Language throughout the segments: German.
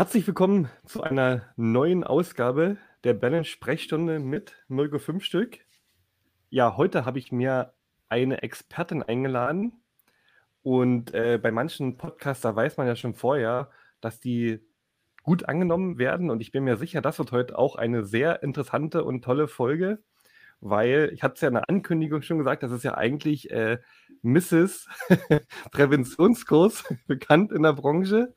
Herzlich willkommen zu einer neuen Ausgabe der Balance Sprechstunde mit Mirko Fünfstück. Ja, heute habe ich mir eine Expertin eingeladen und äh, bei manchen Podcasts, weiß man ja schon vorher, dass die gut angenommen werden und ich bin mir sicher, das wird heute auch eine sehr interessante und tolle Folge, weil ich hatte es ja in der Ankündigung schon gesagt, das ist ja eigentlich äh, Mrs. Präventionskurs bekannt in der Branche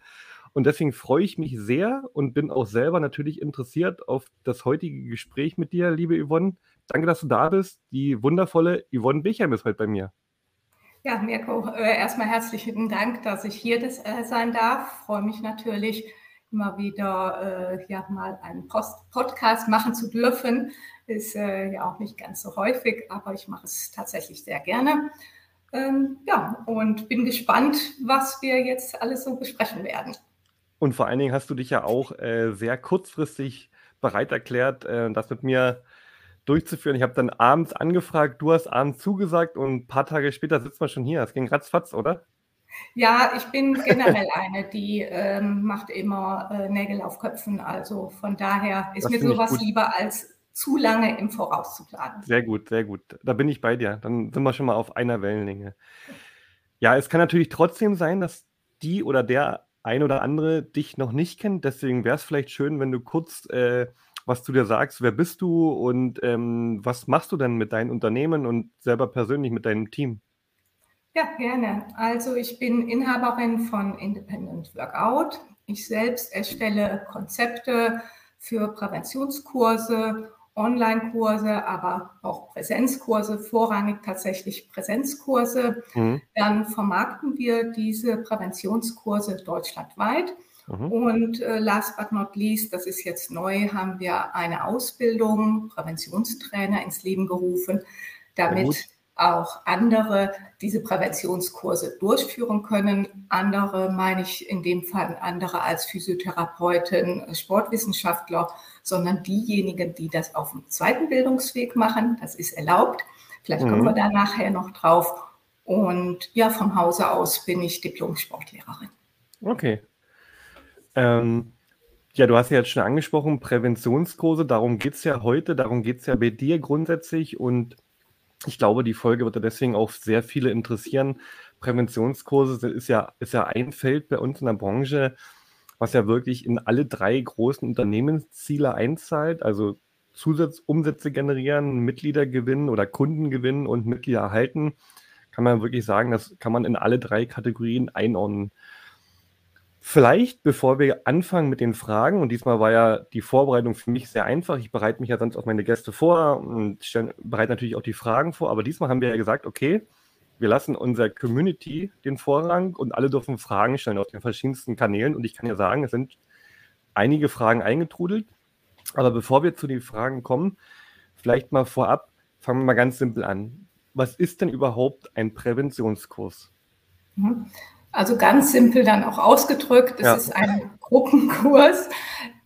und deswegen freue ich mich sehr und bin auch selber natürlich interessiert auf das heutige Gespräch mit dir, liebe Yvonne. Danke, dass du da bist. Die wundervolle Yvonne Bechheim ist heute bei mir. Ja, Mirko, äh, erstmal herzlichen Dank, dass ich hier äh, sein darf. Freue mich natürlich, immer wieder äh, ja, mal einen Post Podcast machen zu dürfen. Ist äh, ja auch nicht ganz so häufig, aber ich mache es tatsächlich sehr gerne. Ähm, ja, und bin gespannt, was wir jetzt alles so besprechen werden. Und vor allen Dingen hast du dich ja auch äh, sehr kurzfristig bereit erklärt, äh, das mit mir durchzuführen. Ich habe dann abends angefragt, du hast abends zugesagt und ein paar Tage später sitzt man schon hier. Es ging ratzfatz, oder? Ja, ich bin generell eine, die ähm, macht immer äh, Nägel auf Köpfen. Also von daher ist das mir sowas lieber als zu lange im Voraus zu planen. Sehr gut, sehr gut. Da bin ich bei dir. Dann sind wir schon mal auf einer Wellenlänge. Ja, es kann natürlich trotzdem sein, dass die oder der ein oder andere dich noch nicht kennt. Deswegen wäre es vielleicht schön, wenn du kurz äh, was zu dir sagst. Wer bist du und ähm, was machst du denn mit deinem Unternehmen und selber persönlich mit deinem Team? Ja, gerne. Also ich bin Inhaberin von Independent Workout. Ich selbst erstelle Konzepte für Präventionskurse Online-Kurse, aber auch Präsenzkurse, vorrangig tatsächlich Präsenzkurse. Mhm. Dann vermarkten wir diese Präventionskurse deutschlandweit. Mhm. Und äh, last but not least, das ist jetzt neu, haben wir eine Ausbildung, Präventionstrainer ins Leben gerufen, damit auch andere diese Präventionskurse durchführen können. Andere meine ich in dem Fall andere als Physiotherapeuten, Sportwissenschaftler, sondern diejenigen, die das auf dem zweiten Bildungsweg machen. Das ist erlaubt. Vielleicht kommen mhm. wir da nachher noch drauf. Und ja, vom Hause aus bin ich Diplom-Sportlehrerin. Okay. Ähm, ja, du hast ja jetzt schon angesprochen, Präventionskurse, darum geht es ja heute, darum geht es ja bei dir grundsätzlich und ich glaube, die Folge wird deswegen auch sehr viele interessieren. Präventionskurse ist ja, ist ja ein Feld bei uns in der Branche, was ja wirklich in alle drei großen Unternehmensziele einzahlt, also Zusatzumsätze generieren, Mitglieder gewinnen oder Kunden gewinnen und Mitglieder erhalten, kann man wirklich sagen, das kann man in alle drei Kategorien einordnen. Vielleicht, bevor wir anfangen mit den Fragen, und diesmal war ja die Vorbereitung für mich sehr einfach. Ich bereite mich ja sonst auf meine Gäste vor und stelle, bereite natürlich auch die Fragen vor, aber diesmal haben wir ja gesagt, okay, wir lassen unserer Community den Vorrang und alle dürfen Fragen stellen auf den verschiedensten Kanälen. Und ich kann ja sagen, es sind einige Fragen eingetrudelt. Aber bevor wir zu den Fragen kommen, vielleicht mal vorab, fangen wir mal ganz simpel an. Was ist denn überhaupt ein Präventionskurs? Mhm. Also ganz simpel dann auch ausgedrückt, es ja. ist ein Gruppenkurs,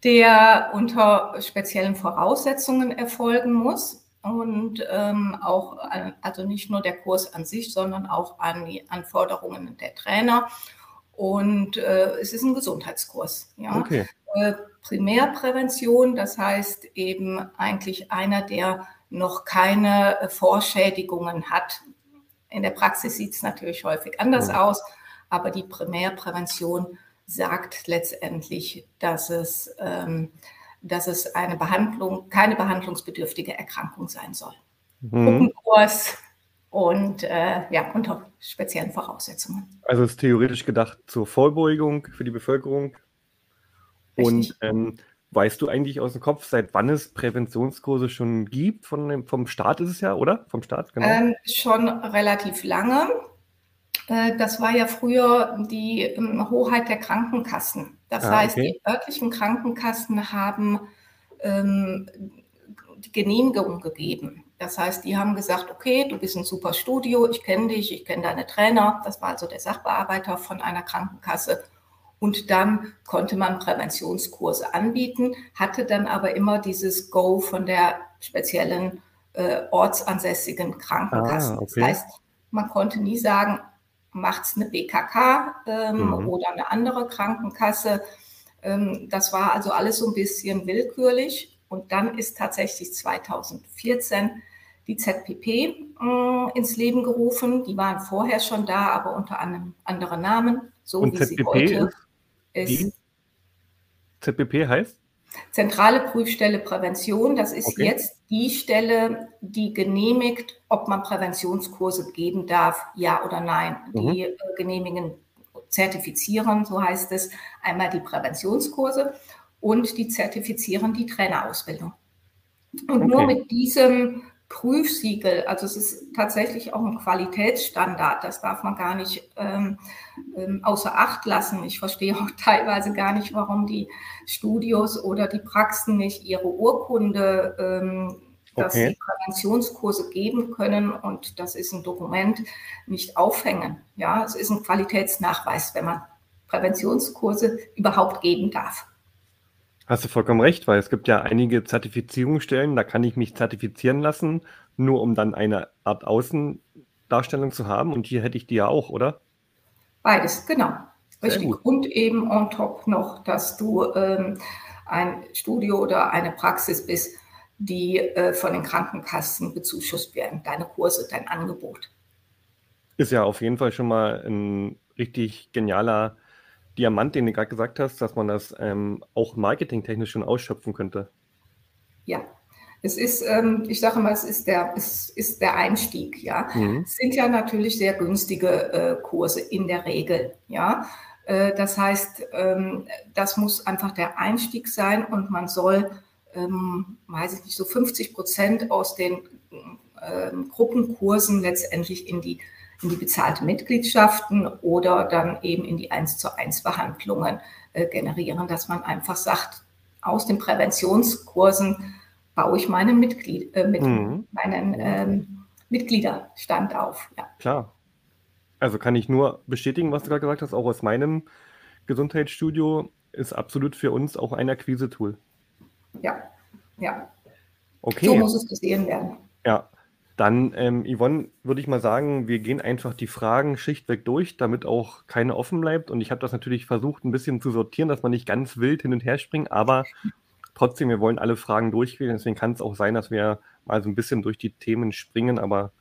der unter speziellen Voraussetzungen erfolgen muss und ähm, auch, also nicht nur der Kurs an sich, sondern auch an die Anforderungen der Trainer. Und äh, es ist ein Gesundheitskurs. Ja? Okay. Äh, Primärprävention, das heißt eben eigentlich einer, der noch keine Vorschädigungen hat. In der Praxis sieht es natürlich häufig anders ja. aus aber die Primärprävention sagt letztendlich, dass es, ähm, dass es eine Behandlung, keine behandlungsbedürftige Erkrankung sein soll. Mhm. Gruppenkurs und äh, ja, unter speziellen Voraussetzungen. Also ist theoretisch gedacht zur Vorbeugung für die Bevölkerung. Richtig. Und ähm, weißt du eigentlich aus dem Kopf, seit wann es Präventionskurse schon gibt? Von, vom Staat ist es ja, oder? Vom Staat, genau. Ähm, schon relativ lange. Äh, das war ja früher die ähm, Hoheit der Krankenkassen. Das ah, heißt, okay. die örtlichen Krankenkassen haben ähm, die Genehmigung gegeben. Das heißt, die haben gesagt, okay, du bist ein super Studio, ich kenne dich, ich kenne deine Trainer. Das war also der Sachbearbeiter von einer Krankenkasse. Und dann konnte man Präventionskurse anbieten, hatte dann aber immer dieses Go von der speziellen äh, ortsansässigen Krankenkasse. Ah, okay. Das heißt, man konnte nie sagen, macht es eine BKK ähm, mhm. oder eine andere Krankenkasse. Ähm, das war also alles so ein bisschen willkürlich. Und dann ist tatsächlich 2014 die ZPP äh, ins Leben gerufen. Die waren vorher schon da, aber unter einem anderen Namen, so Und wie ZPP sie heute ist. ist ZPP heißt? Zentrale Prüfstelle Prävention. Das ist okay. jetzt die Stelle, die genehmigt, ob man Präventionskurse geben darf, ja oder nein. Mhm. Die äh, genehmigen, zertifizieren, so heißt es, einmal die Präventionskurse und die zertifizieren die Trainerausbildung. Und okay. nur mit diesem Prüfsiegel, also es ist tatsächlich auch ein Qualitätsstandard, das darf man gar nicht ähm, ähm, außer Acht lassen. Ich verstehe auch teilweise gar nicht, warum die Studios oder die Praxen nicht ihre Urkunde, ähm, dass okay. sie Präventionskurse geben können und das ist ein Dokument, nicht aufhängen. Ja, es ist ein Qualitätsnachweis, wenn man Präventionskurse überhaupt geben darf. Hast du vollkommen recht, weil es gibt ja einige Zertifizierungsstellen, da kann ich mich zertifizieren lassen, nur um dann eine Art Außendarstellung zu haben. Und hier hätte ich die ja auch, oder? Beides, genau. Richtig. Und eben on top noch, dass du ähm, ein Studio oder eine Praxis bist, die äh, von den Krankenkassen bezuschusst werden, deine Kurse, dein Angebot. Ist ja auf jeden Fall schon mal ein richtig genialer Diamant, den du gerade gesagt hast, dass man das ähm, auch marketingtechnisch schon ausschöpfen könnte. Ja, es ist, ähm, ich sage mal, es ist der, es ist der Einstieg, ja. Mhm. Es sind ja natürlich sehr günstige äh, Kurse in der Regel, ja. Äh, das heißt, ähm, das muss einfach der Einstieg sein und man soll, ähm, weiß ich nicht, so 50 Prozent aus den ähm, Gruppenkursen letztendlich in die in die bezahlte Mitgliedschaften oder dann eben in die 1 zu 1 Behandlungen äh, generieren, dass man einfach sagt, aus den Präventionskursen baue ich meinen, Mitglied, äh, mit, mhm. meinen ähm, Mitgliederstand auf. Ja. Klar. Also kann ich nur bestätigen, was du gerade gesagt hast, auch aus meinem Gesundheitsstudio ist absolut für uns auch ein Akquise-Tool. Ja, ja. Okay. So muss es gesehen werden. Ja, dann, ähm, Yvonne, würde ich mal sagen, wir gehen einfach die Fragen schlichtweg durch, damit auch keine offen bleibt. Und ich habe das natürlich versucht, ein bisschen zu sortieren, dass man nicht ganz wild hin und her springt, aber trotzdem, wir wollen alle Fragen durchgehen. Deswegen kann es auch sein, dass wir mal so ein bisschen durch die Themen springen, aber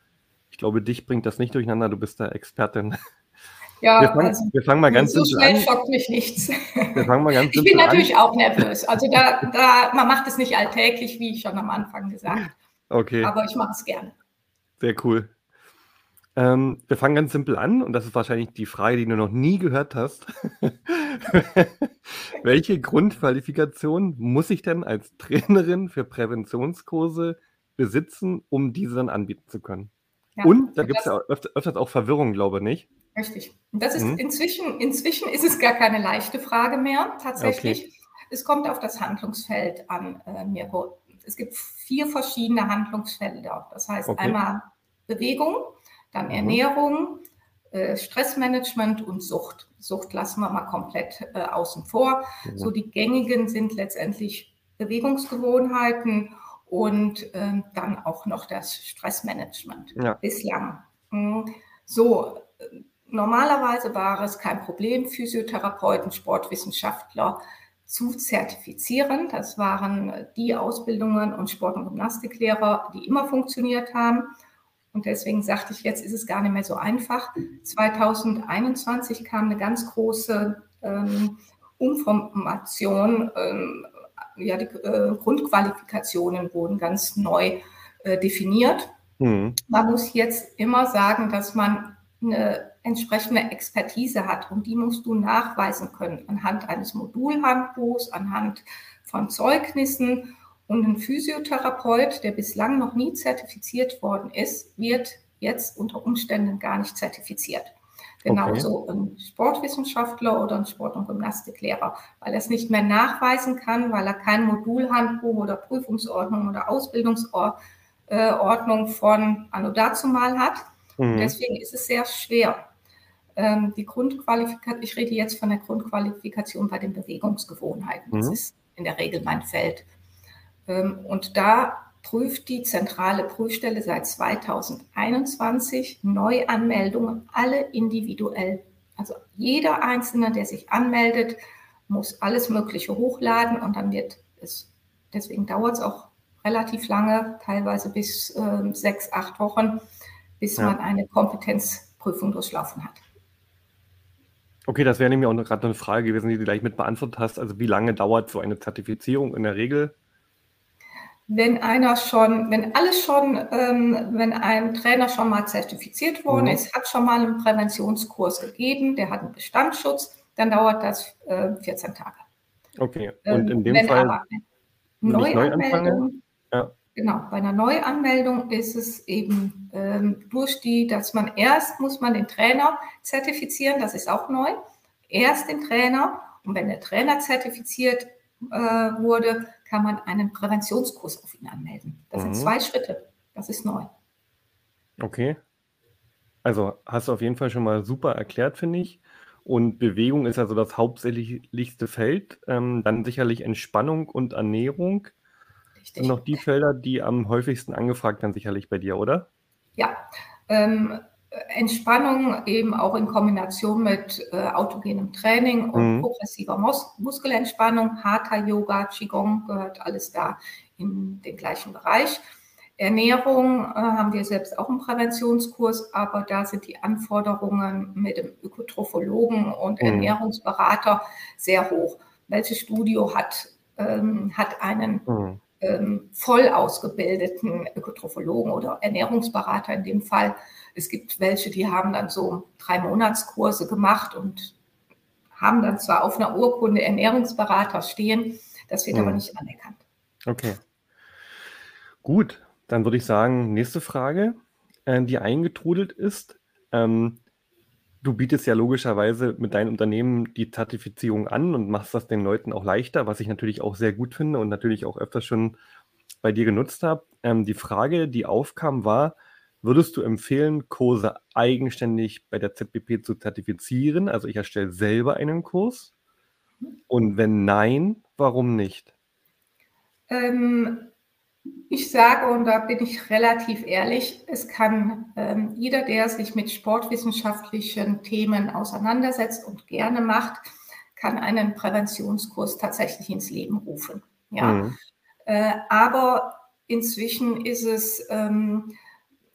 ich glaube, dich bringt das nicht durcheinander. Du bist da Expertin. Ja, wir fangen, also, wir fangen mal ganz so schnell an. schockt mich nichts. Wir fangen mal ganz ich bin natürlich an. auch nervös. Also da, da, man macht es nicht alltäglich, wie ich schon am Anfang gesagt. Okay. Aber ich mache es gerne. Sehr cool. Ähm, wir fangen ganz simpel an und das ist wahrscheinlich die Frage, die du noch nie gehört hast. Welche Grundqualifikation muss ich denn als Trainerin für Präventionskurse besitzen, um diese dann anbieten zu können? Ja, und da gibt es ja öfter, öfters auch Verwirrung, glaube ich, nicht. Richtig. Und das ist mhm. inzwischen, inzwischen ist es gar keine leichte Frage mehr, tatsächlich. Okay. Es kommt auf das Handlungsfeld an, äh, Mirko es gibt vier verschiedene Handlungsfelder. Das heißt okay. einmal Bewegung, dann mhm. Ernährung, äh, Stressmanagement und Sucht. Sucht lassen wir mal komplett äh, außen vor. Mhm. So die gängigen sind letztendlich Bewegungsgewohnheiten und äh, dann auch noch das Stressmanagement ja. bislang. Mhm. So, normalerweise war es kein Problem, Physiotherapeuten, Sportwissenschaftler zu zertifizieren. Das waren die Ausbildungen und Sport- und Gymnastiklehrer, die immer funktioniert haben. Und deswegen sagte ich, jetzt ist es gar nicht mehr so einfach. 2021 kam eine ganz große ähm, Umformation. Ähm, ja, die äh, Grundqualifikationen wurden ganz neu äh, definiert. Mhm. Man muss jetzt immer sagen, dass man eine entsprechende Expertise hat. Und die musst du nachweisen können anhand eines Modulhandbuchs, anhand von Zeugnissen. Und ein Physiotherapeut, der bislang noch nie zertifiziert worden ist, wird jetzt unter Umständen gar nicht zertifiziert. Genauso okay. ein Sportwissenschaftler oder ein Sport- und Gymnastiklehrer, weil er es nicht mehr nachweisen kann, weil er kein Modulhandbuch oder Prüfungsordnung oder Ausbildungsordnung von Anno dazu mal hat. Mhm. Deswegen ist es sehr schwer. Ähm, die Grundqualifikation, ich rede jetzt von der Grundqualifikation bei den Bewegungsgewohnheiten. Mhm. Das ist in der Regel mein Feld. Ähm, und da prüft die zentrale Prüfstelle seit 2021 Neuanmeldungen alle individuell. Also jeder Einzelne, der sich anmeldet, muss alles Mögliche hochladen und dann wird es, deswegen dauert es auch relativ lange, teilweise bis äh, sechs, acht Wochen, bis ja. man eine Kompetenzprüfung durchlaufen hat. Okay, das wäre nämlich auch gerade eine Frage gewesen, die du gleich mit beantwortet hast. Also wie lange dauert so eine Zertifizierung in der Regel? Wenn einer schon, wenn alles schon, ähm, wenn ein Trainer schon mal zertifiziert worden mhm. ist, hat schon mal einen Präventionskurs gegeben, der hat einen Bestandsschutz, dann dauert das äh, 14 Tage. Okay, und in ähm, dem wenn Fall aber Neuanmeldung, ja. Genau, bei einer Neuanmeldung ist es eben ähm, durch die, dass man erst muss man den Trainer zertifizieren, das ist auch neu. Erst den Trainer und wenn der Trainer zertifiziert äh, wurde, kann man einen Präventionskurs auf ihn anmelden. Das mhm. sind zwei Schritte. Das ist neu. Okay. Also hast du auf jeden Fall schon mal super erklärt, finde ich. Und Bewegung ist also das hauptsächlichste Feld. Ähm, dann sicherlich Entspannung und Ernährung. Richtig. Und noch die Felder, die am häufigsten angefragt werden, sicherlich bei dir, oder? Ja. Ähm, Entspannung eben auch in Kombination mit äh, autogenem Training und mhm. progressiver Mus Muskelentspannung, Hatha Yoga, Qigong gehört alles da in den gleichen Bereich. Ernährung äh, haben wir selbst auch einen Präventionskurs, aber da sind die Anforderungen mit dem Ökotrophologen und mhm. Ernährungsberater sehr hoch. Welches Studio hat, ähm, hat einen mhm ähm, voll ausgebildeten Ökotrophologen oder Ernährungsberater in dem Fall. Es gibt welche, die haben dann so drei Monatskurse gemacht und haben dann zwar auf einer Urkunde Ernährungsberater stehen, das wird mhm. aber nicht anerkannt. Okay. Gut, dann würde ich sagen, nächste Frage, äh, die eingetrudelt ist. Ähm, Du bietest ja logischerweise mit deinem Unternehmen die Zertifizierung an und machst das den Leuten auch leichter, was ich natürlich auch sehr gut finde und natürlich auch öfters schon bei dir genutzt habe. Ähm, die Frage, die aufkam, war, würdest du empfehlen, Kurse eigenständig bei der ZBP zu zertifizieren? Also ich erstelle selber einen Kurs. Und wenn nein, warum nicht? Ähm, ich sage, und da bin ich relativ ehrlich, es kann ähm, jeder, der sich mit sportwissenschaftlichen Themen auseinandersetzt und gerne macht, kann einen Präventionskurs tatsächlich ins Leben rufen. Ja. Mhm. Äh, aber inzwischen ist es ähm,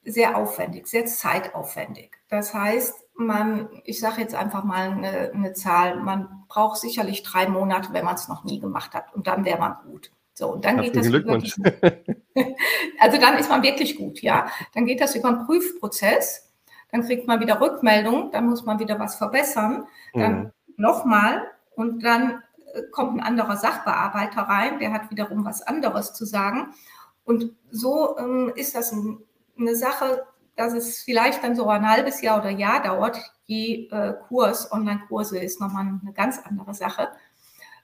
sehr aufwendig, sehr zeitaufwendig. Das heißt, man, ich sage jetzt einfach mal eine, eine Zahl, man braucht sicherlich drei Monate, wenn man es noch nie gemacht hat, und dann wäre man gut. So, und dann geht das über diesen, Also dann ist man wirklich gut, ja. Dann geht das über einen Prüfprozess, dann kriegt man wieder Rückmeldung, dann muss man wieder was verbessern, dann mhm. nochmal und dann äh, kommt ein anderer Sachbearbeiter rein, der hat wiederum was anderes zu sagen. Und so ähm, ist das ein, eine Sache, dass es vielleicht dann so ein halbes Jahr oder Jahr dauert. Je äh, Kurs, Online-Kurse ist nochmal eine ganz andere Sache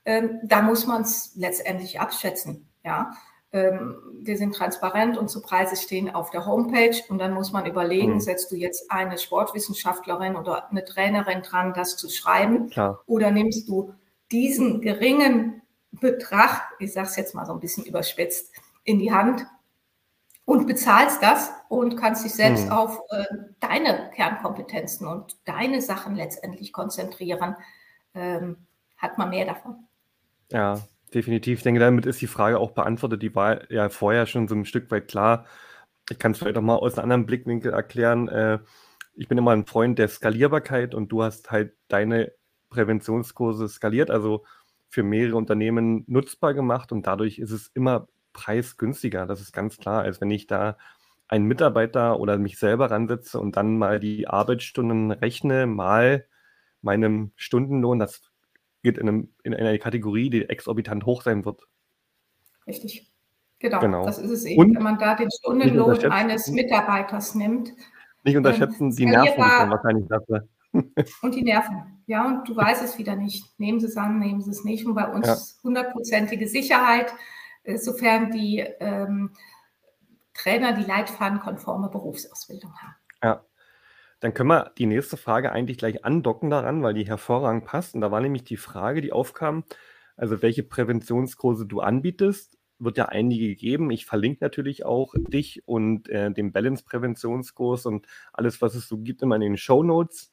ähm, da muss man es letztendlich abschätzen. Ja, ähm, wir sind transparent, unsere Preise stehen auf der Homepage und dann muss man überlegen, mhm. setzt du jetzt eine Sportwissenschaftlerin oder eine Trainerin dran, das zu schreiben Klar. oder nimmst du diesen geringen Betrag, ich sage es jetzt mal so ein bisschen überspitzt, in die Hand und bezahlst das und kannst dich selbst mhm. auf äh, deine Kernkompetenzen und deine Sachen letztendlich konzentrieren, ähm, hat man mehr davon. Ja, definitiv. Ich denke, damit ist die Frage auch beantwortet. Die war ja vorher schon so ein Stück weit klar. Ich kann es vielleicht auch mal aus einem anderen Blickwinkel erklären. Äh, ich bin immer ein Freund der Skalierbarkeit und du hast halt deine Präventionskurse skaliert, also für mehrere Unternehmen nutzbar gemacht und dadurch ist es immer preisgünstiger. Das ist ganz klar, als wenn ich da einen Mitarbeiter oder mich selber ransetze und dann mal die Arbeitsstunden rechne, mal meinem Stundenlohn. Das geht in, einem, in einer Kategorie, die exorbitant hoch sein wird. Richtig. Genau, genau. das ist es eben. Und wenn man da den Stundenlohn eines Mitarbeiters nimmt. Nicht unterschätzen, die Nerven die wahrscheinlich dafür. Und die Nerven. Ja, und du weißt es wieder nicht. Nehmen Sie es an, nehmen Sie es nicht. Und bei uns hundertprozentige ja. Sicherheit, äh, sofern die ähm, Trainer die leitfadenkonforme Berufsausbildung haben. Ja, dann können wir die nächste Frage eigentlich gleich andocken daran, weil die hervorragend passt. Und da war nämlich die Frage, die aufkam, also welche Präventionskurse du anbietest, wird ja einige geben. Ich verlinke natürlich auch dich und äh, den Balance-Präventionskurs und alles, was es so gibt, immer in den Show Notes.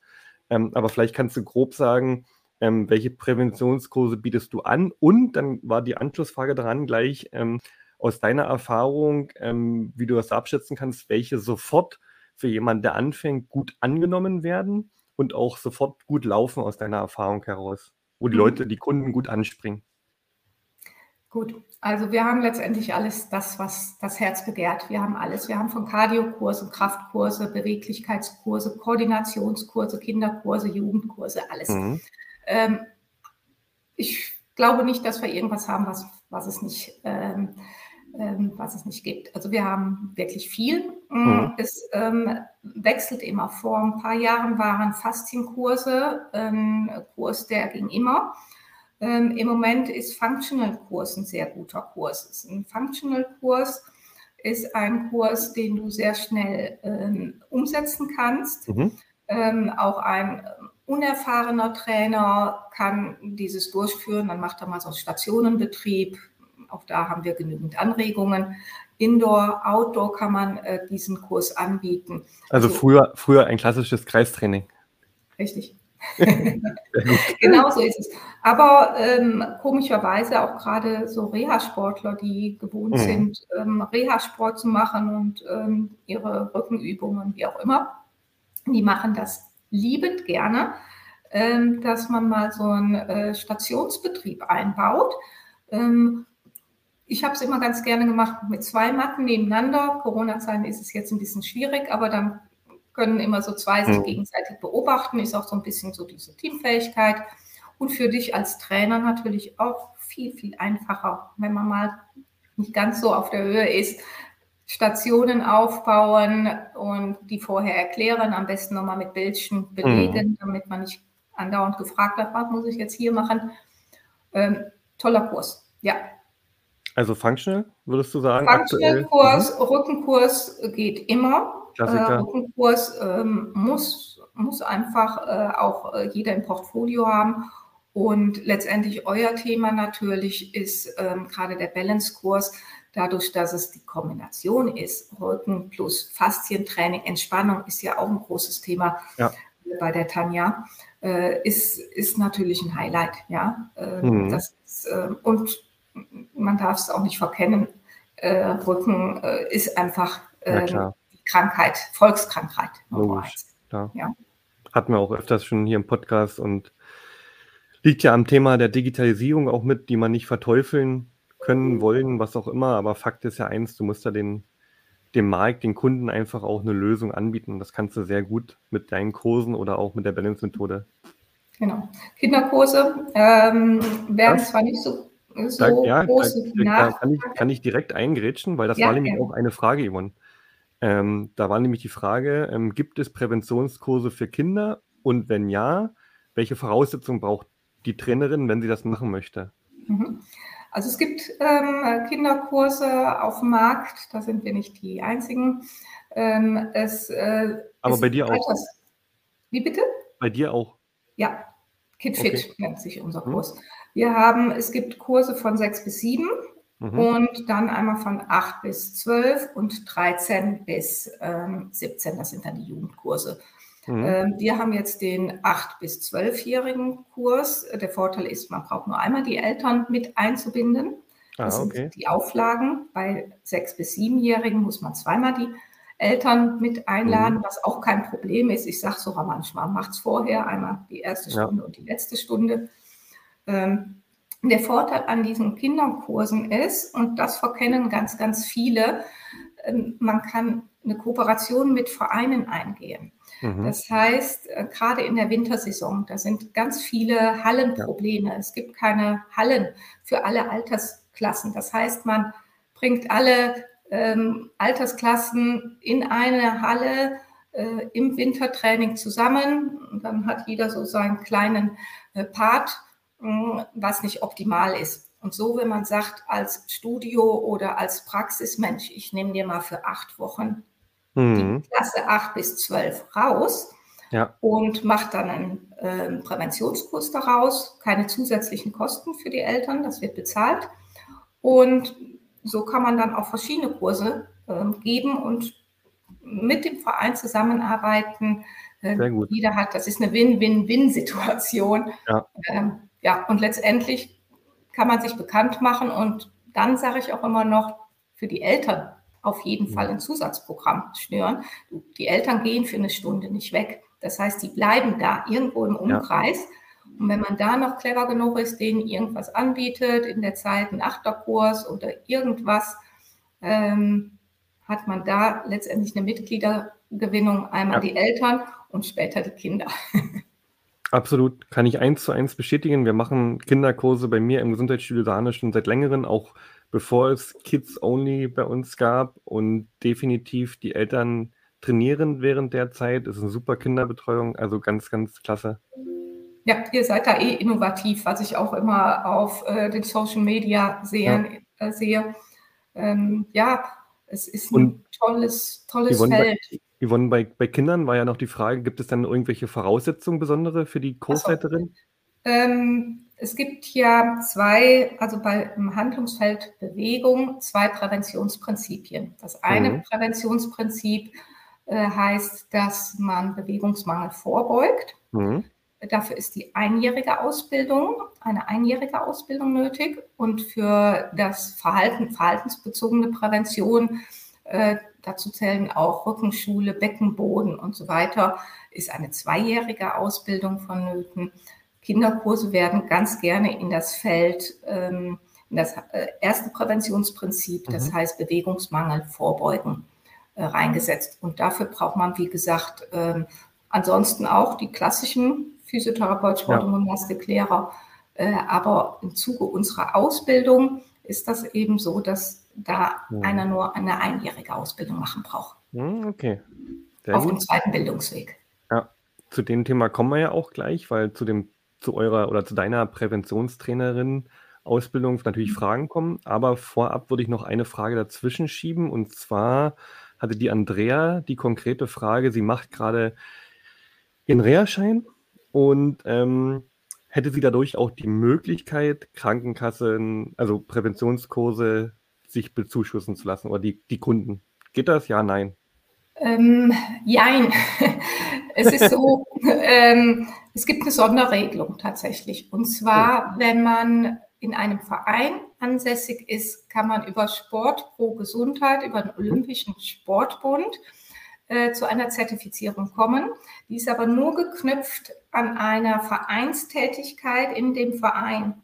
Ähm, aber vielleicht kannst du grob sagen, ähm, welche Präventionskurse bietest du an? Und dann war die Anschlussfrage daran gleich ähm, aus deiner Erfahrung, ähm, wie du das abschätzen kannst, welche sofort für jemanden, der anfängt, gut angenommen werden und auch sofort gut laufen aus deiner Erfahrung heraus, wo die mhm. Leute, die Kunden gut anspringen. Gut, also wir haben letztendlich alles das, was das Herz begehrt. Wir haben alles. Wir haben von Kardiokurse, Kraftkurse, Beweglichkeitskurse, Koordinationskurse, Kinderkurse, Jugendkurse, alles. Mhm. Ähm, ich glaube nicht, dass wir irgendwas haben, was, was, es nicht, ähm, ähm, was es nicht gibt. Also wir haben wirklich viel. Mhm. Es ähm, wechselt immer. Vor ein paar Jahren waren Faszienkurse, ein Kurs, der ging immer. Ähm, Im Moment ist Functional-Kurs ein sehr guter Kurs. Ein Functional-Kurs ist ein Kurs, den du sehr schnell ähm, umsetzen kannst. Mhm. Ähm, auch ein unerfahrener Trainer kann dieses durchführen. Dann macht er mal so einen Stationenbetrieb. Auch da haben wir genügend Anregungen. Indoor, Outdoor kann man äh, diesen Kurs anbieten. Also, also früher, früher ein klassisches Kreistraining. Richtig. genau so ist es. Aber ähm, komischerweise auch gerade so Reha-Sportler, die gewohnt mhm. sind, ähm, Reha-Sport zu machen und ähm, ihre Rückenübungen, wie auch immer, die machen das liebend gerne, ähm, dass man mal so einen äh, Stationsbetrieb einbaut. Ähm, ich habe es immer ganz gerne gemacht mit zwei Matten nebeneinander. Corona-Zeiten ist es jetzt ein bisschen schwierig, aber dann können immer so zwei sich mhm. gegenseitig beobachten, ist auch so ein bisschen so diese Teamfähigkeit. Und für dich als Trainer natürlich auch viel, viel einfacher, wenn man mal nicht ganz so auf der Höhe ist, Stationen aufbauen und die vorher erklären, am besten nochmal mit Bildchen belegen, mhm. damit man nicht andauernd gefragt wird, was muss ich jetzt hier machen. Ähm, toller Kurs, ja. Also Functional, würdest du sagen? Functional-Kurs, mhm. Rückenkurs geht immer. Klassiker. Äh, Rückenkurs ähm, muss, muss einfach äh, auch äh, jeder im Portfolio haben. Und letztendlich euer Thema natürlich ist ähm, gerade der Balance-Kurs. Dadurch, dass es die Kombination ist, Rücken plus Faszientraining, Entspannung ist ja auch ein großes Thema ja. bei der Tanja, äh, ist, ist natürlich ein Highlight. Ja? Äh, mhm. das ist, äh, und man darf es auch nicht verkennen. Äh, Rücken ist einfach ja, Krankheit, Volkskrankheit. Logisch, ja. Hatten wir auch öfters schon hier im Podcast und liegt ja am Thema der Digitalisierung auch mit, die man nicht verteufeln können, wollen, was auch immer. Aber Fakt ist ja eins, du musst da den, dem Markt, den Kunden einfach auch eine Lösung anbieten. Das kannst du sehr gut mit deinen Kursen oder auch mit der Balance-Methode. Genau. Kinderkurse ähm, werden das, zwar nicht so, so da, ja, große da, da kann, ich, kann ich direkt eingrätschen, weil das ja, war nämlich ja. auch eine Frage, Yvonne. Ähm, da war nämlich die Frage, ähm, gibt es Präventionskurse für Kinder? Und wenn ja, welche Voraussetzungen braucht die Trainerin, wenn sie das machen möchte? Mhm. Also es gibt ähm, Kinderkurse auf dem Markt, da sind wir nicht die Einzigen. Ähm, es, äh, Aber bei dir auch. Wie bitte? Bei dir auch. Ja, KidFit okay. nennt sich unser mhm. Kurs. Mhm. Wir haben, es gibt Kurse von sechs bis sieben Mhm. Und dann einmal von 8 bis 12 und 13 bis ähm, 17, das sind dann die Jugendkurse. Mhm. Ähm, wir haben jetzt den 8- bis 12-jährigen Kurs. Der Vorteil ist, man braucht nur einmal die Eltern mit einzubinden. Ah, das okay. sind die Auflagen. Bei 6- bis 7-Jährigen muss man zweimal die Eltern mit einladen, mhm. was auch kein Problem ist. Ich sage sogar manchmal, macht es vorher, einmal die erste Stunde ja. und die letzte Stunde. Ähm, der Vorteil an diesen Kinderkursen ist, und das verkennen ganz, ganz viele, ähm, man kann eine Kooperation mit Vereinen eingehen. Mhm. Das heißt, äh, gerade in der Wintersaison, da sind ganz viele Hallenprobleme. Ja. Es gibt keine Hallen für alle Altersklassen. Das heißt, man bringt alle ähm, Altersklassen in eine Halle äh, im Wintertraining zusammen. Und dann hat jeder so seinen kleinen äh, Part was nicht optimal ist. Und so, wenn man sagt, als Studio oder als Praxismensch, ich nehme dir mal für acht Wochen mhm. die Klasse acht bis zwölf raus ja. und mache dann einen äh, Präventionskurs daraus, keine zusätzlichen Kosten für die Eltern, das wird bezahlt. Und so kann man dann auch verschiedene Kurse äh, geben und mit dem Verein zusammenarbeiten, Äh, Sehr gut. Jeder hat, das ist eine Win-Win-Win-Situation. Ja. Ähm, ja, und letztendlich kann man sich bekannt machen und dann sage ich auch immer noch für die Eltern auf jeden Fall ein Zusatzprogramm schnüren. Die Eltern gehen für eine Stunde nicht weg. Das heißt, die bleiben da irgendwo im Umkreis. Ja. Und wenn man da noch clever genug ist, denen irgendwas anbietet, in der Zeit einen Achterkurs oder irgendwas, ähm, hat man da letztendlich eine Mitgliedergewinnung, einmal ja. die Eltern und später die Kinder. Absolut, kann ich eins zu eins bestätigen. Wir machen Kinderkurse bei mir im Gesundheitsstudio Sahne schon seit längerem, auch bevor es Kids Only bei uns gab und definitiv die Eltern trainieren während der Zeit. Es ist eine super Kinderbetreuung, also ganz, ganz klasse. Ja, ihr seid da eh innovativ, was ich auch immer auf äh, den Social Media sehen, ja. äh, sehe. Ähm, ja, es ist ein Und tolles, tolles Yvonne, Feld. Bei, Yvonne, bei, bei Kindern war ja noch die Frage, gibt es dann irgendwelche Voraussetzungen besondere für die Kursleiterin? Ähm, es gibt ja zwei, also beim Handlungsfeld Bewegung, zwei Präventionsprinzipien. Das eine mhm. Präventionsprinzip äh, heißt, dass man Bewegungsmangel vorbeugt. Mhm. Dafür ist die einjährige Ausbildung, eine einjährige Ausbildung nötig. Und für das Verhalten, verhaltensbezogene Prävention, äh, dazu zählen auch Rückenschule, Beckenboden und so weiter, ist eine zweijährige Ausbildung vonnöten. Kinderkurse werden ganz gerne in das Feld, ähm, in das äh, erste Präventionsprinzip, das mhm. heißt Bewegungsmangel vorbeugen, äh, reingesetzt. Und dafür braucht man, wie gesagt, ähm, ansonsten auch die klassischen Physiotherapeut, Sport- und Gymnastiklehrer. Äh, aber im Zuge unserer Ausbildung ist das eben so, dass da ja. einer nur eine einjährige Ausbildung machen braucht. Hm, okay. Sehr Auf gut. dem zweiten Bildungsweg. Ja, zu dem Thema kommen wir ja auch gleich, weil zu dem zu eurer oder zu deiner Präventionstrainerin Ausbildung natürlich mhm. Fragen kommen. Aber vorab würde ich noch eine Frage dazwischen schieben. Und zwar hatte die Andrea die konkrete Frage, sie macht gerade ihren Reha-Schein und ähm, hätte sie dadurch auch die Möglichkeit, Krankenkassen, also Präventionskurse sich bezuschussen zu lassen oder die, die Kunden. Geht das? Ja, nein. Ähm, jein. es ist so, ähm, es gibt eine Sonderregelung tatsächlich. Und zwar, wenn man in einem Verein ansässig ist, kann man über Sport pro Gesundheit, über den Olympischen Sportbund äh, zu einer Zertifizierung kommen. Die ist aber nur geknüpft an einer Vereinstätigkeit in dem Verein.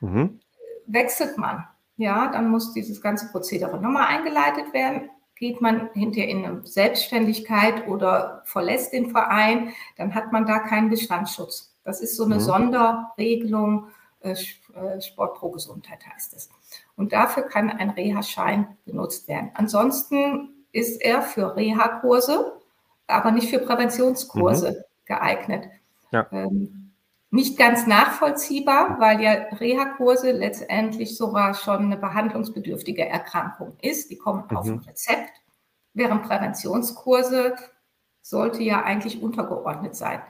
Mhm. Wechselt man, ja, dann muss dieses ganze Prozedere nochmal eingeleitet werden. Geht man hinterher in eine Selbstständigkeit oder verlässt den Verein, dann hat man da keinen Bestandsschutz. Das ist so eine mhm. Sonderregelung, äh, äh, Sport pro Gesundheit heißt es. Und dafür kann ein Reha-Schein benutzt werden. Ansonsten ist er für Reha-Kurse, aber nicht für Präventionskurse mhm. geeignet. Ja. Ähm, nicht ganz nachvollziehbar, weil ja Reha-Kurse letztendlich sogar schon eine behandlungsbedürftige Erkrankung ist. Die kommen mhm. auf ein Rezept, während Präventionskurse sollte ja eigentlich untergeordnet sein.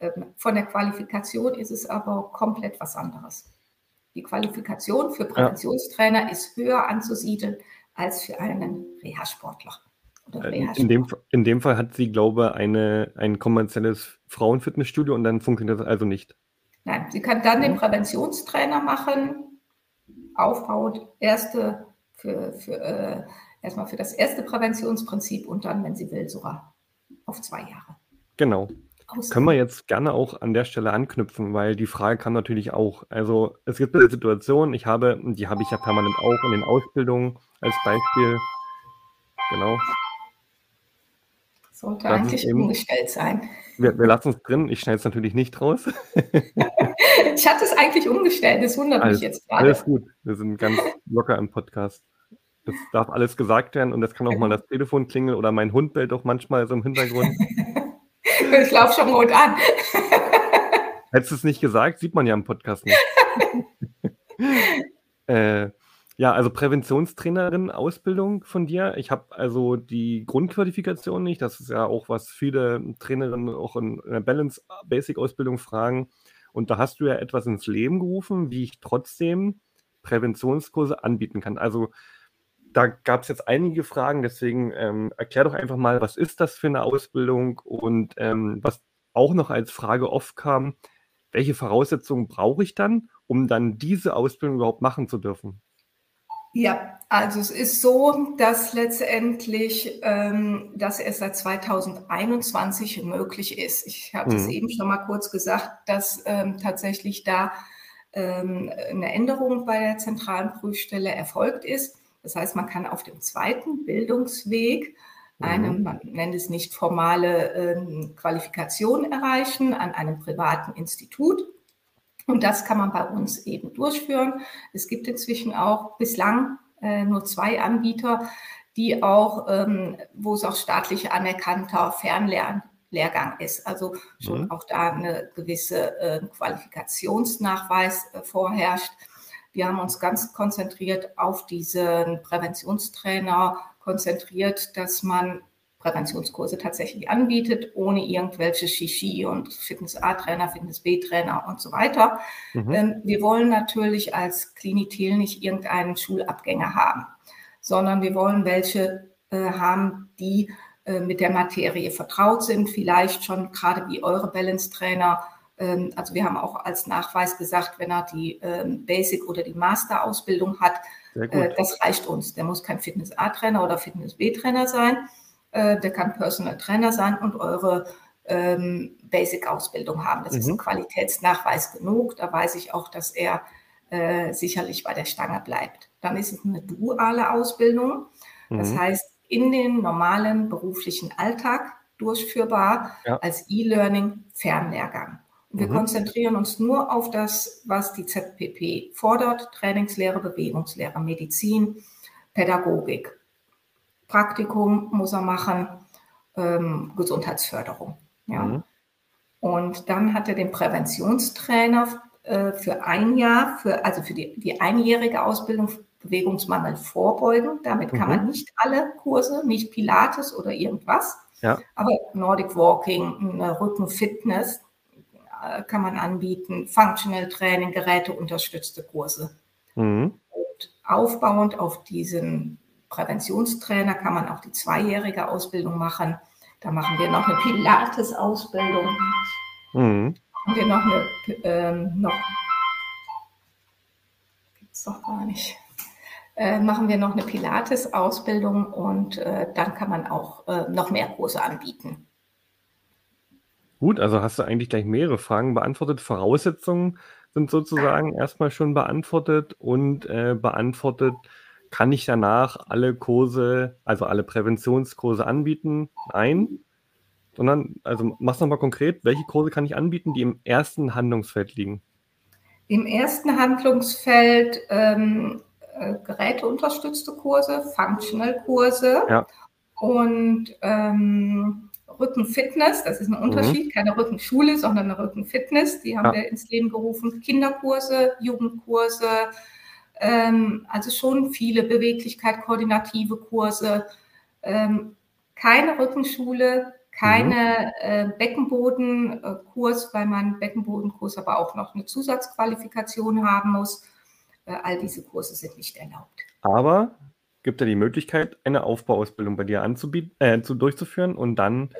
Ähm, von der Qualifikation ist es aber komplett was anderes. Die Qualifikation für Präventionstrainer ja. ist höher anzusiedeln als für einen Reha-Sportler. Äh, in dem, in dem Fall hat sie, glaube ich, ein kommerzielles Frauenfitnessstudio und dann funktioniert das also nicht. Nein, sie kann dann den Präventionstrainer machen, aufbauend erste für, für äh, erstmal für das erste Präventionsprinzip und dann, wenn sie will, sogar auf zwei Jahre. Genau. Ausgehen. Können wir jetzt gerne auch an der Stelle anknüpfen, weil die Frage kam natürlich auch. Also es gibt eine Situation, ich habe, die habe ich ja permanent auch in den Ausbildungen als Beispiel. Genau. Sollte das eigentlich eben, umgestellt sein. Wir, wir lassen es drin, ich schneide es natürlich nicht raus. ich hatte es eigentlich umgestellt, das wundert alles, mich jetzt gerade. Alles gut, wir sind ganz locker im Podcast. Es darf alles gesagt werden und es kann auch mal das Telefon klingeln oder mein Hund bellt auch manchmal so im Hintergrund. ich laufe schon rot an. Hättest du es nicht gesagt, sieht man ja im Podcast nicht. äh, ja, also Präventionstrainerin Ausbildung von dir. Ich habe also die Grundqualifikation nicht. Das ist ja auch, was viele Trainerinnen auch in der Balance Basic Ausbildung fragen. Und da hast du ja etwas ins Leben gerufen, wie ich trotzdem Präventionskurse anbieten kann. Also da gab es jetzt einige Fragen, deswegen ähm, erklär doch einfach mal, was ist das für eine Ausbildung und ähm, was auch noch als Frage oft kam, welche Voraussetzungen brauche ich dann, um dann diese Ausbildung überhaupt machen zu dürfen? Ja, also es ist so, dass letztendlich ähm, das erst seit 2021 möglich ist. Ich mhm. es eben schon mal kurz gesagt, dass ähm, tatsächlich da ähm, eine Änderung bei der zentralen Prüfstelle erfolgt ist. Das heißt, man kann auf dem zweiten Bildungsweg eine, mhm. man nennt es nicht formale ähm, Qualifikation erreichen an einem privaten Institut. Und das kann man bei uns eben durchführen. Es gibt inzwischen auch bislang äh, nur zwei Anbieter, die auch, ähm, wo es auch staatlich anerkannter Fernlehrgang ist. Also schon mhm. auch da eine gewisse äh, Qualifikationsnachweis äh, vorherrscht. Wir haben uns ganz konzentriert auf diesen Präventionstrainer konzentriert, dass man Präventionskurse tatsächlich anbietet, ohne irgendwelche Shishi und Fitness A-Trainer, Fitness B-Trainer und so weiter. Mhm. Ähm, wir wollen natürlich als Klinitel nicht irgendeinen Schulabgänger haben, sondern wir wollen welche äh, haben, die äh, mit der Materie vertraut sind, vielleicht schon gerade wie eure Balance-Trainer. Ähm, also wir haben auch als Nachweis gesagt, wenn er die ähm, Basic- oder die Master-Ausbildung hat, äh, das reicht uns. Der muss kein Fitness A-Trainer oder Fitness B-Trainer sein äh, der kann Personal Trainer sein und eure ähm, Basic-Ausbildung haben. Das mhm. ist ein Qualitätsnachweis genug. Da weiß ich auch, dass er äh, sicherlich bei der Stange bleibt. Dann ist es eine duale Ausbildung. Das mhm. heißt, in den normalen beruflichen Alltag durchführbar ja. als E-Learning Fernlehrgang. Und wir mhm. konzentrieren uns nur auf das, was die ZPP fordert, Trainingslehre, Bewegungslehre, Medizin, Pädagogik. Praktikum muss er machen, ähm, Gesundheitsförderung. Ja. Mhm. Und dann hat er den Präventionstrainer äh, für ein Jahr, für, also für die, die einjährige Ausbildung Bewegungsmangel vorbeugen. Damit kann mhm. man nicht alle Kurse, nicht Pilates oder irgendwas, ja. aber Nordic Walking, Rückenfitness äh, kann man anbieten, Functional Training, geräteunterstützte Kurse. Mhm. Und aufbauend auf diesen Präventionstrainer kann man auch die zweijährige Ausbildung machen. Da machen wir noch eine Pilates-Ausbildung. Mhm. Machen wir noch eine, ähm, noch, gibt's doch gar nicht. Äh, machen wir noch eine Pilates-Ausbildung und äh, dann kann man auch äh, noch mehr Kurse anbieten. Gut, also hast du eigentlich gleich mehrere Fragen beantwortet. Voraussetzungen sind sozusagen erstmal schon beantwortet und äh, beantwortet, kann ich danach alle Kurse, also alle Präventionskurse anbieten? Nein. Sondern, also mach's nochmal konkret, welche Kurse kann ich anbieten, die im ersten Handlungsfeld liegen? Im ersten Handlungsfeld ähm, äh, geräteunterstützte Kurse, Functional-Kurse ja. und ähm, Rückenfitness, das ist ein. Unterschied, mhm. keine Rückenschule, sondern eine Rückenfitness, die haben ja. wir ins Leben gerufen, Kinderkurse, Jugendkurse, ähm, also schon viele Beweglichkeit, koordinative Kurse, ähm, keine Rückenschule, keine mhm. äh, Beckenbodenkurs, weil man Beckenbodenkurs aber auch noch eine Zusatzqualifikation haben muss. Äh, all diese Kurse sind nicht erlaubt. Aber gibt ja die Möglichkeit, eine Aufbauausbildung bei dir anzubieten, äh, zu, durchzuführen und dann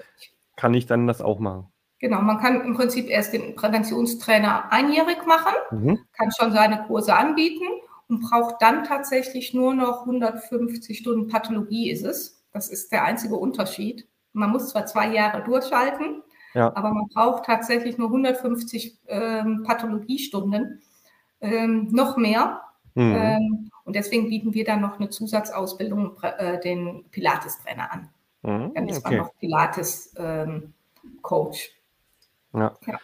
kann ich dann das auch machen. Genau, man kann im Prinzip erst den Präventionstrainer einjährig machen, mhm. kann schon seine Kurse anbieten und braucht dann tatsächlich nur noch 150 Stunden Pathologie ist es. Das ist der einzige Unterschied. Man muss zwar zwei Jahre durchhalten, ja. aber man braucht tatsächlich nur 150 ähm, Pathologiestunden, ähm, noch mehr. Mhm. Ähm, und deswegen bieten wir dann noch eine Zusatzausbildung, äh, den Pilates-Trainer an. Mhm. Dann ist okay. man noch Pilates-Coach. Ähm, ja. ja.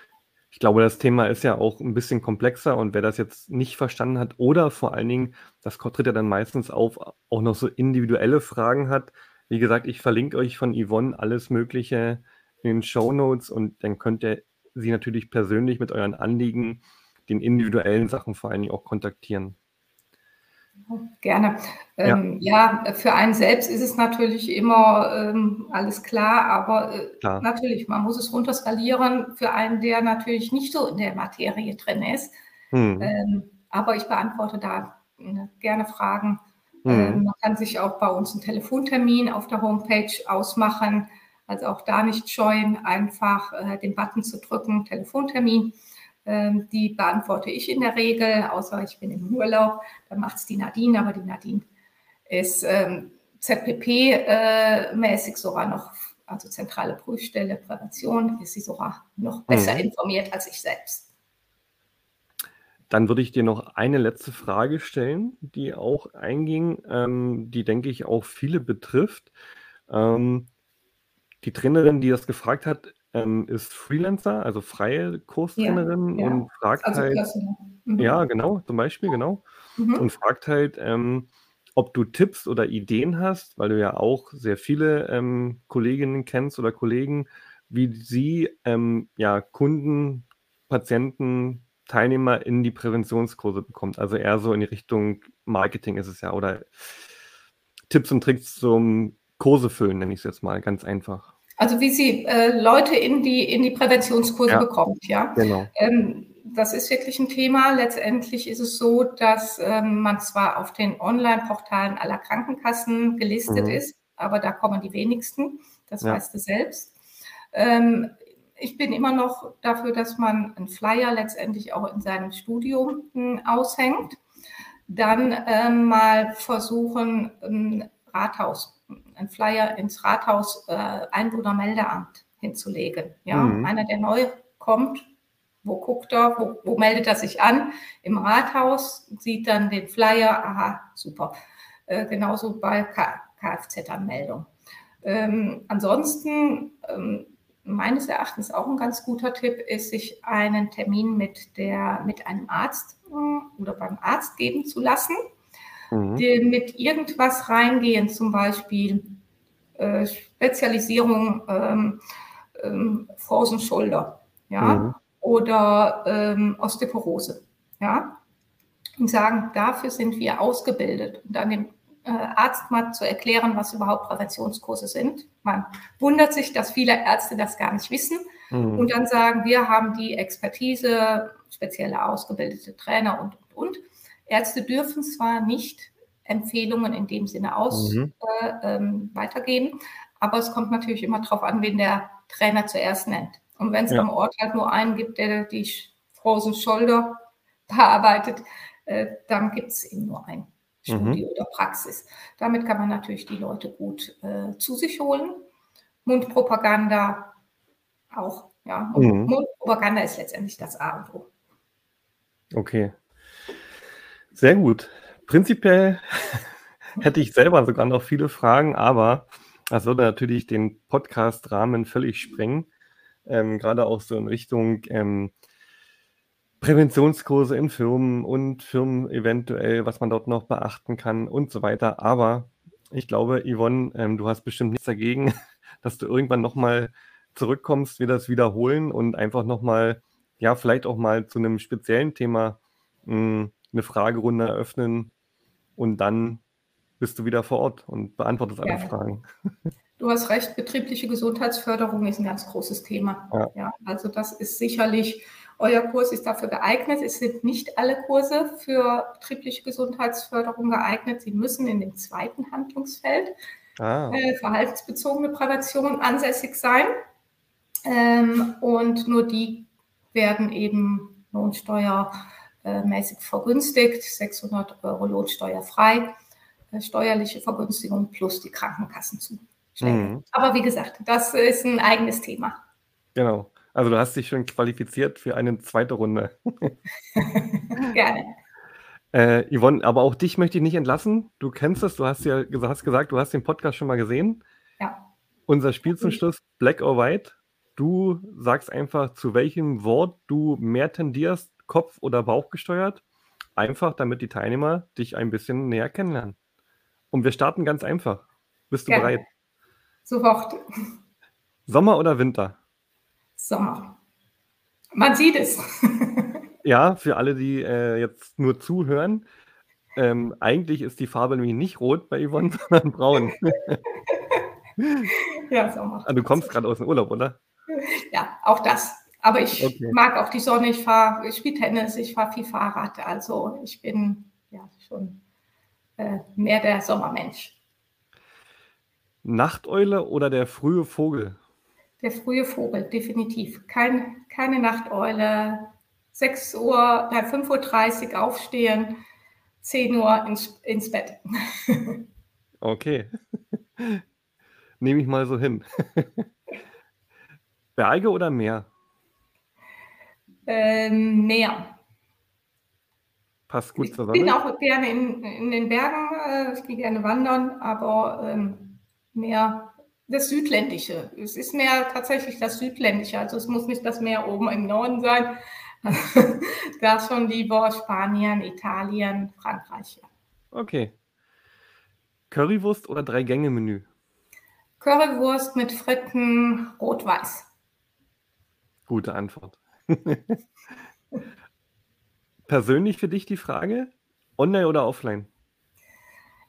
Ich glaube, das Thema ist ja auch ein bisschen komplexer und wer das jetzt nicht verstanden hat oder vor allen Dingen, das tritt ja dann meistens auf, auch noch so individuelle Fragen hat. Wie gesagt, ich verlinke euch von Yvonne alles Mögliche in den Show Notes und dann könnt ihr sie natürlich persönlich mit euren Anliegen, den individuellen Sachen vor allen Dingen auch kontaktieren. Gerne. Ähm, ja. ja. für einen selbst ist es natürlich immer ähm, alles klar, aber äh, klar. natürlich, man muss es runterskalieren für einen, der natürlich nicht so in der Materie drin ist. Hm. Ähm, aber ich beantworte da äh, gerne Fragen Mhm. Ähm, man kann sich auch bei uns einen Telefontermin auf der Homepage ausmachen. Also auch da nicht scheuen, einfach äh, den Button zu drücken, Telefontermin. Ähm, die beantworte ich in der Regel, außer ich bin im Urlaub. Dann macht es die Nadine, aber die Nadine ist ähm, ZPP-mäßig äh, sogar noch, also zentrale Prüfstelle Prävention, ist sie sogar noch besser mhm. informiert als ich selbst. Dann würde ich dir noch eine letzte Frage stellen, die auch einging, ähm, die, denke ich, auch viele betrifft. Ähm, die Trainerin, die das gefragt hat, ähm, ist Freelancer, also freie Kurstrainerin ja, ja. und fragt also halt, mhm. ja, genau, zum Beispiel, genau, mhm. und fragt halt, ähm, ob du Tipps oder Ideen hast, weil du ja auch sehr viele ähm, Kolleginnen kennst oder Kollegen, wie sie ähm, ja, Kunden, Patienten, Teilnehmer in die Präventionskurse bekommt. Also eher so in die Richtung Marketing ist es ja oder Tipps und Tricks zum Kurse füllen, nenne ich es jetzt mal ganz einfach. Also wie sie äh, Leute in die, in die Präventionskurse ja, bekommt, ja. Genau. Ähm, das ist wirklich ein Thema. Letztendlich ist es so, dass ähm, man zwar auf den Online-Portalen aller Krankenkassen gelistet mhm. ist, aber da kommen die wenigsten. Das ja. weißt du selbst. Ähm, ich bin immer noch dafür, dass man einen Flyer letztendlich auch in seinem Studium hm, aushängt. Dann ähm, mal versuchen, Rathaus, ein Flyer ins Rathaus äh, Einwohnermeldeamt hinzulegen. Ja, mhm. einer, der neu kommt, wo guckt er, wo, wo, meldet er sich an? Im Rathaus, sieht dann den Flyer, aha, super. Äh, genauso bei Kfz-Anmeldung. Ähm, ansonsten ähm, meines Erachtens auch ein ganz guter Tipp ist, sich einen Termin mit, der, mit einem Arzt äh, oder beim Arzt geben zu lassen, mhm. mit irgendwas reingehen, zum Beispiel äh, Spezialisierung ähm, ähm, Frozen Shoulder ja? Mhm. oder ähm, Osteoporose. Ja? Und sagen, dafür sind wir ausgebildet. Und dann dem äh, Arzt mal zu erklären, was überhaupt Präventionskurse sind. Man wundert sich, dass viele Ärzte das gar nicht wissen mhm. und dann sagen, wir haben die Expertise, spezielle ausgebildete Trainer und, und, und. Ärzte dürfen zwar nicht Empfehlungen in dem Sinne aus mhm. äh, ähm, weitergeben, aber es kommt natürlich immer darauf an, wen der Trainer zuerst nennt. Und wenn es ja. am Ort halt nur einen gibt, der die Frozen Shoulder bearbeitet, äh, dann gibt es eben nur einen. Studie mhm. oder Praxis. Damit kann man natürlich die Leute gut äh, zu sich holen. Mundpropaganda auch. Ja, mhm. Mundpropaganda ist letztendlich das A und O. Okay. Sehr gut. Prinzipiell hätte ich selber sogar noch viele Fragen, aber das würde natürlich den Podcast-Rahmen völlig sprengen. Ähm, gerade auch so in Richtung ähm, Präventionskurse in Firmen und Firmen eventuell, was man dort noch beachten kann und so weiter. Aber ich glaube, Yvonne, ähm, du hast bestimmt nichts dagegen, dass du irgendwann nochmal zurückkommst, wir das wiederholen und einfach nochmal, ja, vielleicht auch mal zu einem speziellen Thema mh, hm, eine Fragerunde eröffnen und dann bist du wieder vor Ort und beantwortest alle ja. Fragen. Du hast recht, betriebliche Gesundheitsförderung ist ein ganz großes Thema. Ja. ja also das ist sicherlich euer Kurs ist dafür geeignet. Es sind nicht alle Kurse für betriebliche Gesundheitsförderung geeignet. Sie müssen in dem zweiten Handlungsfeld ah. äh, verhaltensbezogene Prävention ansässig sein. Ähm, und nur die werden eben lohnsteuermäßig vergünstigt, 600 Euro lohnsteuerfrei, äh, steuerliche Vergünstigung plus die Krankenkassen zu. Mhm. Aber wie gesagt, das ist ein eigenes Thema. Genau. Also du hast dich schon qualifiziert für eine zweite Runde. Gerne. Äh, Yvonne, aber auch dich möchte ich nicht entlassen. Du kennst es, du hast ja hast gesagt, du hast den Podcast schon mal gesehen. Ja. Unser Spiel zum Schluss, Black or White. Du sagst einfach, zu welchem Wort du mehr tendierst, Kopf- oder Bauch gesteuert. Einfach, damit die Teilnehmer dich ein bisschen näher kennenlernen. Und wir starten ganz einfach. Bist du Gerne. bereit? Sofort. Sommer oder Winter? Sommer. Man sieht es. ja, für alle, die äh, jetzt nur zuhören, ähm, eigentlich ist die Farbe nämlich nicht rot bei Yvonne, sondern braun. ja, Sommer. Ah, du kommst gerade aus dem Urlaub, oder? Ja, auch das. Aber ich okay. mag auch die Sonne, ich fahre, ich spiele Tennis, ich fahre viel Fahrrad. Also ich bin ja schon äh, mehr der Sommermensch. Nachteule oder der frühe Vogel? Der frühe Vogel, definitiv. Kein, keine Nachteule. 6 Uhr, äh, 5.30 Uhr aufstehen, 10 Uhr ins, ins Bett. okay. Nehme ich mal so hin. Berge oder Meer? Ähm, Meer. Passt gut ich zusammen. Ich bin auch gerne in, in den Bergen, äh, ich gehe gerne wandern, aber ähm, mehr das Südländische. Es ist mehr tatsächlich das Südländische. Also es muss nicht das Meer oben im Norden sein. da schon lieber Spanien, Italien, Frankreich. Okay. Currywurst oder Drei-Gänge-Menü? Currywurst mit Fritten, rot-weiß. Gute Antwort. Persönlich für dich die Frage, online oder offline?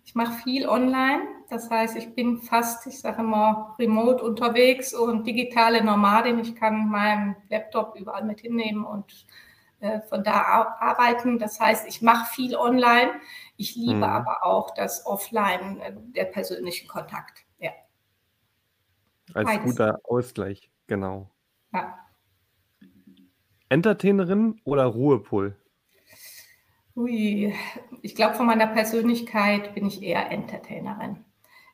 Ich mache viel online. Das heißt, ich bin fast, ich sage immer, remote unterwegs und digitale Nomadin. Ich kann meinen Laptop überall mit hinnehmen und äh, von da arbeiten. Das heißt, ich mache viel online. Ich liebe hm. aber auch das Offline, äh, der persönliche Kontakt. Ja. Als Beides. guter Ausgleich, genau. Ja. Entertainerin oder Ruhepol? Ui, ich glaube, von meiner Persönlichkeit bin ich eher Entertainerin.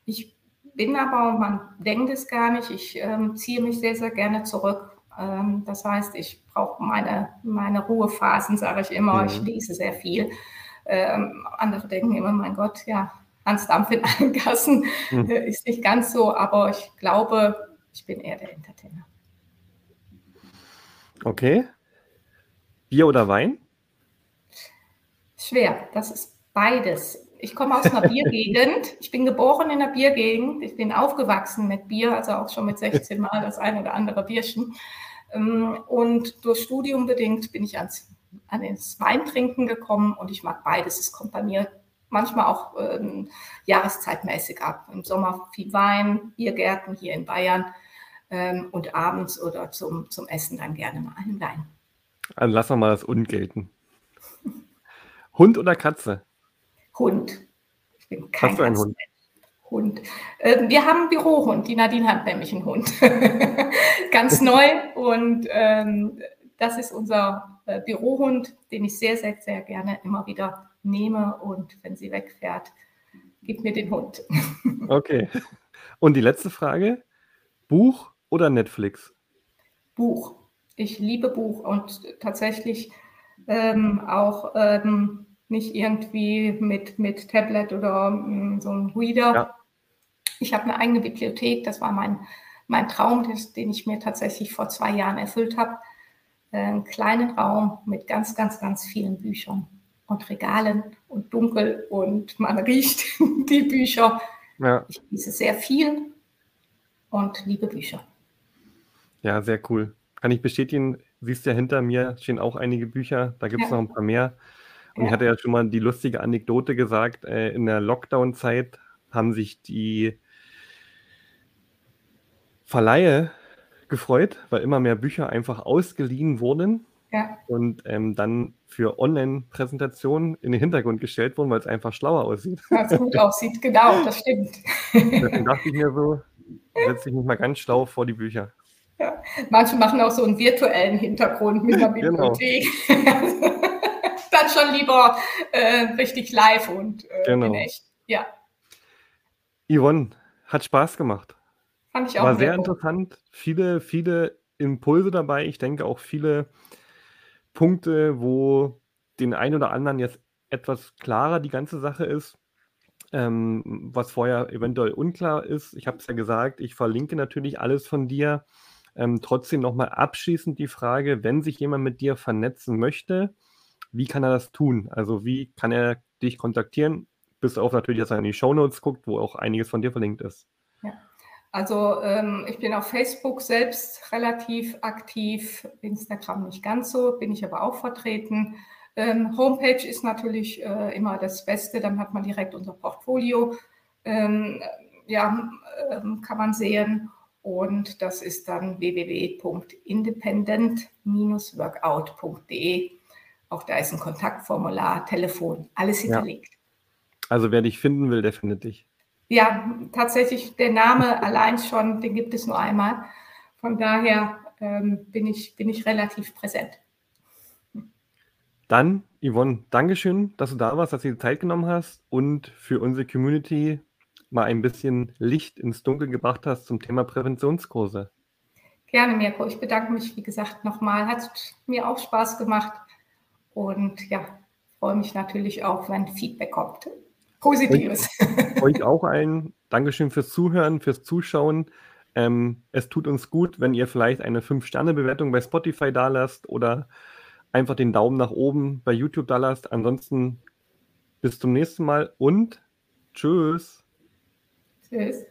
Ich bin aber, man denkt es gar nicht, ich ähm, ziehe mich sehr, sehr gerne zurück. Ähm, das heißt, ich brauche meine, meine Ruhephasen, sage ich immer. Mhm. Ich lese sehr viel. Ähm, andere denken immer, mein Gott, ja, Hans Dampf in allen Gassen mhm. äh, ist nicht ganz so, aber ich glaube, ich bin eher der Entertainer. Okay. Bier oder Wein? Schwer, das ist beides. Ich komme aus einer Biergegend. Ich bin geboren in einer Biergegend. Ich bin aufgewachsen mit Bier, also auch schon mit 16 Mal das eine oder andere Bierchen. Ähm, und durch Studium bedingt bin ich ans, an ins Weintrinken gekommen und ich mag beides. Es kommt bei mir manchmal auch ähm, jahreszeitmäßig ab. Im Sommer viel Wein, Biergärten hier in Bayern ähm, und abends oder zum, zum Essen dann gerne mal einen Wein. Dann lassen wir mal das ungelten. Hund oder Katze? Hund. Ich bin kein Hast du einen Hund? Hund. Äh, wir haben einen Bürohund. Die Nadine hat nämlich einen Hund. Ganz neu. Und ähm, das ist unser äh, Bürohund, den ich sehr, sehr, sehr gerne immer wieder nehme. Und wenn sie wegfährt, gib mir den Hund. okay. Und die letzte Frage: Buch oder Netflix? Buch. Ich liebe Buch und tatsächlich ähm, auch ähm, nicht irgendwie mit, mit Tablet oder um, so ein Reader. Ja. Ich habe eine eigene Bibliothek, das war mein, mein Traum, das, den ich mir tatsächlich vor zwei Jahren erfüllt habe. Einen kleinen Raum mit ganz, ganz, ganz vielen Büchern und Regalen und dunkel und man riecht die Bücher. Ja. Ich lese sehr viel und liebe Bücher. Ja, sehr cool. Kann ich bestätigen, siehst ja hinter mir stehen auch einige Bücher, da gibt es ja. noch ein paar mehr. Und ja. ich hatte ja schon mal die lustige Anekdote gesagt, äh, in der Lockdown-Zeit haben sich die Verleihe gefreut, weil immer mehr Bücher einfach ausgeliehen wurden ja. und ähm, dann für Online-Präsentationen in den Hintergrund gestellt wurden, weil es einfach schlauer aussieht. Weil es gut aussieht, genau, das stimmt. Deswegen dachte ich mir so, setze ich mich mal ganz schlau vor die Bücher. Ja. Manche machen auch so einen virtuellen Hintergrund mit einer genau. Bibliothek. Genau. dann schon lieber äh, richtig live und äh, genau. in echt. Ja. Yvonne, hat Spaß gemacht. Fand ich auch War sehr gut. interessant. Viele, viele Impulse dabei. Ich denke auch viele Punkte, wo den einen oder anderen jetzt etwas klarer die ganze Sache ist. Ähm, was vorher eventuell unklar ist. Ich habe es ja gesagt, ich verlinke natürlich alles von dir. Ähm, trotzdem nochmal abschließend die Frage, wenn sich jemand mit dir vernetzen möchte, wie kann er das tun? Also wie kann er dich kontaktieren? Bis auf natürlich, dass er in die Shownotes guckt, wo auch einiges von dir verlinkt ist. Ja. Also ähm, ich bin auf Facebook selbst relativ aktiv, Instagram nicht ganz so, bin ich aber auch vertreten. Ähm, Homepage ist natürlich äh, immer das Beste, dann hat man direkt unser Portfolio. Ähm, ja, ähm, kann man sehen. Und das ist dann www.independent-workout.de. Auch da ist ein Kontaktformular, Telefon, alles hinterlegt. Ja. Also wer dich finden will, der findet dich. Ja, tatsächlich, der Name allein schon, den gibt es nur einmal. Von daher ähm, bin, ich, bin ich relativ präsent. Dann, Yvonne, Dankeschön, dass du da warst, dass du dir Zeit genommen hast und für unsere Community mal ein bisschen Licht ins Dunkel gebracht hast zum Thema Präventionskurse. Gerne, Mirko. Ich bedanke mich, wie gesagt, nochmal. Hat mir auch Spaß gemacht. Und ja, freue mich natürlich auch, wenn Feedback kommt. Positives. Euch, euch auch allen Dankeschön fürs Zuhören, fürs Zuschauen. Ähm, es tut uns gut, wenn ihr vielleicht eine 5-Sterne-Bewertung bei Spotify da lasst oder einfach den Daumen nach oben bei YouTube da lasst. Ansonsten bis zum nächsten Mal und tschüss. Tschüss.